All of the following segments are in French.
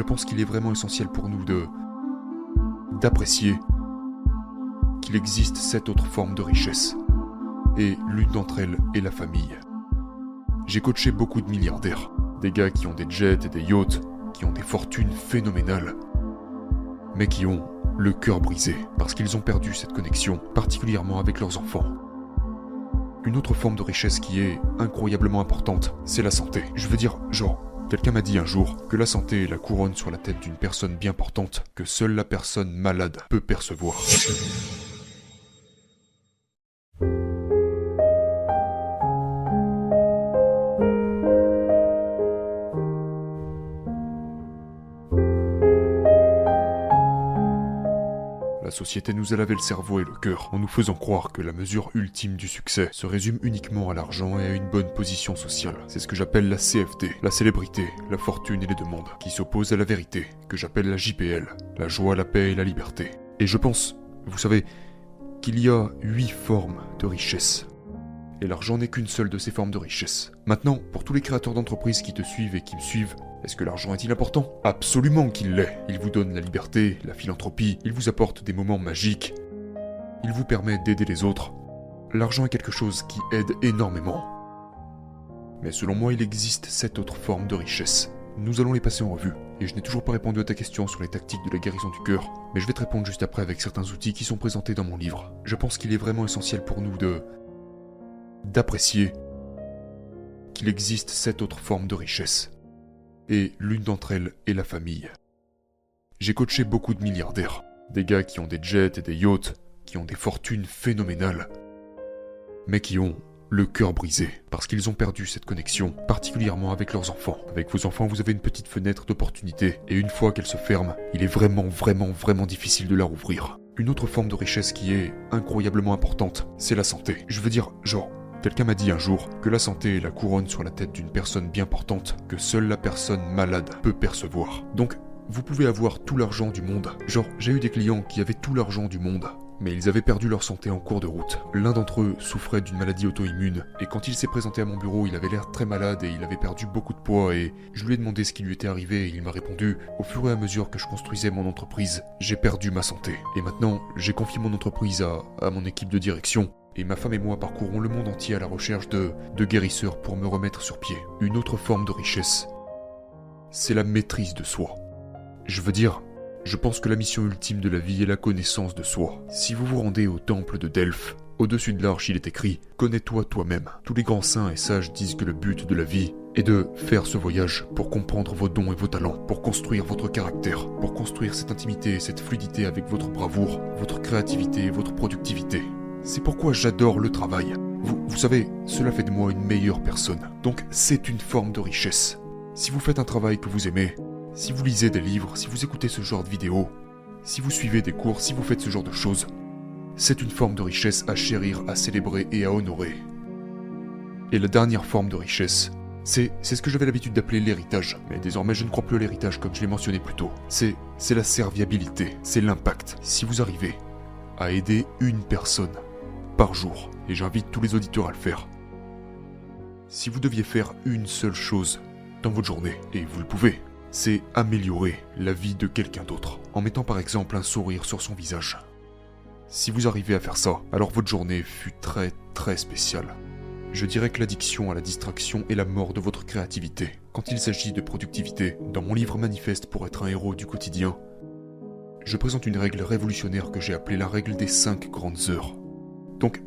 je pense qu'il est vraiment essentiel pour nous de d'apprécier qu'il existe cette autre forme de richesse. Et l'une d'entre elles est la famille. J'ai coaché beaucoup de milliardaires, des gars qui ont des jets et des yachts, qui ont des fortunes phénoménales, mais qui ont le cœur brisé parce qu'ils ont perdu cette connexion, particulièrement avec leurs enfants. Une autre forme de richesse qui est incroyablement importante, c'est la santé. Je veux dire, genre, quelqu'un m'a dit un jour que la santé est la couronne sur la tête d'une personne bien portante que seule la personne malade peut percevoir. La société nous a lavé le cerveau et le cœur en nous faisant croire que la mesure ultime du succès se résume uniquement à l'argent et à une bonne position sociale. C'est ce que j'appelle la CFD, la célébrité, la fortune et les demandes, qui s'opposent à la vérité, que j'appelle la JPL, la joie, la paix et la liberté. Et je pense, vous savez, qu'il y a huit formes de richesse. Et l'argent n'est qu'une seule de ces formes de richesse. Maintenant, pour tous les créateurs d'entreprises qui te suivent et qui me suivent, est-ce que l'argent est-il important Absolument qu'il l'est. Il vous donne la liberté, la philanthropie, il vous apporte des moments magiques, il vous permet d'aider les autres. L'argent est quelque chose qui aide énormément. Mais selon moi, il existe cette autre forme de richesse. Nous allons les passer en revue. Et je n'ai toujours pas répondu à ta question sur les tactiques de la guérison du cœur, mais je vais te répondre juste après avec certains outils qui sont présentés dans mon livre. Je pense qu'il est vraiment essentiel pour nous de d'apprécier qu'il existe cette autre forme de richesse et l'une d'entre elles est la famille. J'ai coaché beaucoup de milliardaires, des gars qui ont des jets et des yachts, qui ont des fortunes phénoménales, mais qui ont le cœur brisé parce qu'ils ont perdu cette connexion, particulièrement avec leurs enfants. Avec vos enfants, vous avez une petite fenêtre d'opportunité, et une fois qu'elle se ferme, il est vraiment, vraiment, vraiment difficile de la rouvrir. Une autre forme de richesse qui est incroyablement importante, c'est la santé. Je veux dire, genre, Quelqu'un m'a dit un jour que la santé est la couronne sur la tête d'une personne bien portante que seule la personne malade peut percevoir. Donc, vous pouvez avoir tout l'argent du monde. Genre, j'ai eu des clients qui avaient tout l'argent du monde, mais ils avaient perdu leur santé en cours de route. L'un d'entre eux souffrait d'une maladie auto-immune, et quand il s'est présenté à mon bureau, il avait l'air très malade et il avait perdu beaucoup de poids, et je lui ai demandé ce qui lui était arrivé, et il m'a répondu, au fur et à mesure que je construisais mon entreprise, j'ai perdu ma santé. Et maintenant, j'ai confié mon entreprise à, à mon équipe de direction, et ma femme et moi parcourons le monde entier à la recherche de, guérisseurs pour me remettre sur pied. Une autre forme de richesse, c'est la maîtrise de soi. Je veux dire, je pense que la mission ultime de la vie est la connaissance de soi. Si vous vous rendez au temple de Delphes, au-dessus de l'arche il est écrit Connais-toi toi-même. Tous les grands saints et sages disent que le but de la vie est de faire ce voyage pour comprendre vos dons et vos talents, pour construire votre caractère, pour construire cette intimité et cette fluidité avec votre bravoure, votre créativité et votre productivité. C'est pourquoi j'adore le travail. Vous, savez, cela fait de moi une meilleure personne. Donc c'est une forme de richesse. Si vous faites un travail que vous aimez, si vous lisez des livres, si vous écoutez ce genre de vidéos, si vous suivez des cours, si vous faites ce genre de choses, c'est une forme de richesse à chérir, à célébrer et à honorer. Et la dernière forme de richesse, c'est, ce que j'avais l'habitude d'appeler l'héritage, mais désormais je ne crois plus à l'héritage comme je l'ai mentionné plus tôt. C'est la serviabilité, c'est l'impact. Si vous arrivez à aider une personne, par jour, et j'invite tous les auditeurs à le faire. Si vous deviez faire une seule chose dans votre journée, et vous le pouvez, c'est améliorer la vie de quelqu'un d'autre, en mettant par exemple un sourire sur son visage. Si vous arrivez à faire ça, alors votre journée fut très très spéciale. Je dirais que l'addiction à la distraction est la mort de votre créativité. Quand il s'agit de productivité, dans mon livre Manifeste pour être un héros du quotidien, je présente une règle révolutionnaire que j'ai appelée la règle des 5 grandes heures. Donc,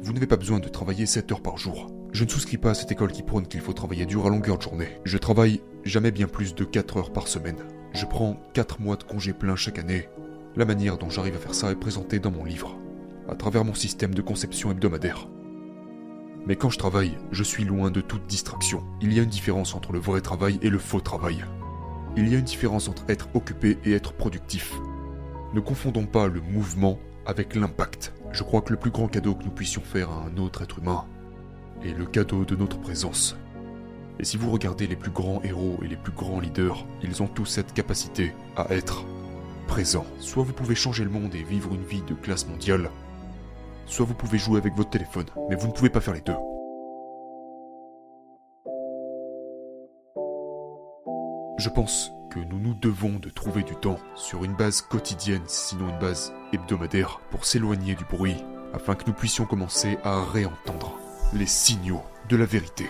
vous n'avez pas besoin de travailler 7 heures par jour. Je ne souscris pas à cette école qui prône qu'il faut travailler dur à longueur de journée. Je travaille jamais bien plus de 4 heures par semaine. Je prends 4 mois de congé plein chaque année. La manière dont j'arrive à faire ça est présentée dans mon livre, à travers mon système de conception hebdomadaire. Mais quand je travaille, je suis loin de toute distraction. Il y a une différence entre le vrai travail et le faux travail. Il y a une différence entre être occupé et être productif. Ne confondons pas le mouvement avec l'impact. Je crois que le plus grand cadeau que nous puissions faire à un autre être humain est le cadeau de notre présence. Et si vous regardez les plus grands héros et les plus grands leaders, ils ont tous cette capacité à être présents. Soit vous pouvez changer le monde et vivre une vie de classe mondiale, soit vous pouvez jouer avec votre téléphone, mais vous ne pouvez pas faire les deux. Je pense que nous nous devons de trouver du temps, sur une base quotidienne, sinon une base hebdomadaire, pour s'éloigner du bruit, afin que nous puissions commencer à réentendre les signaux de la vérité.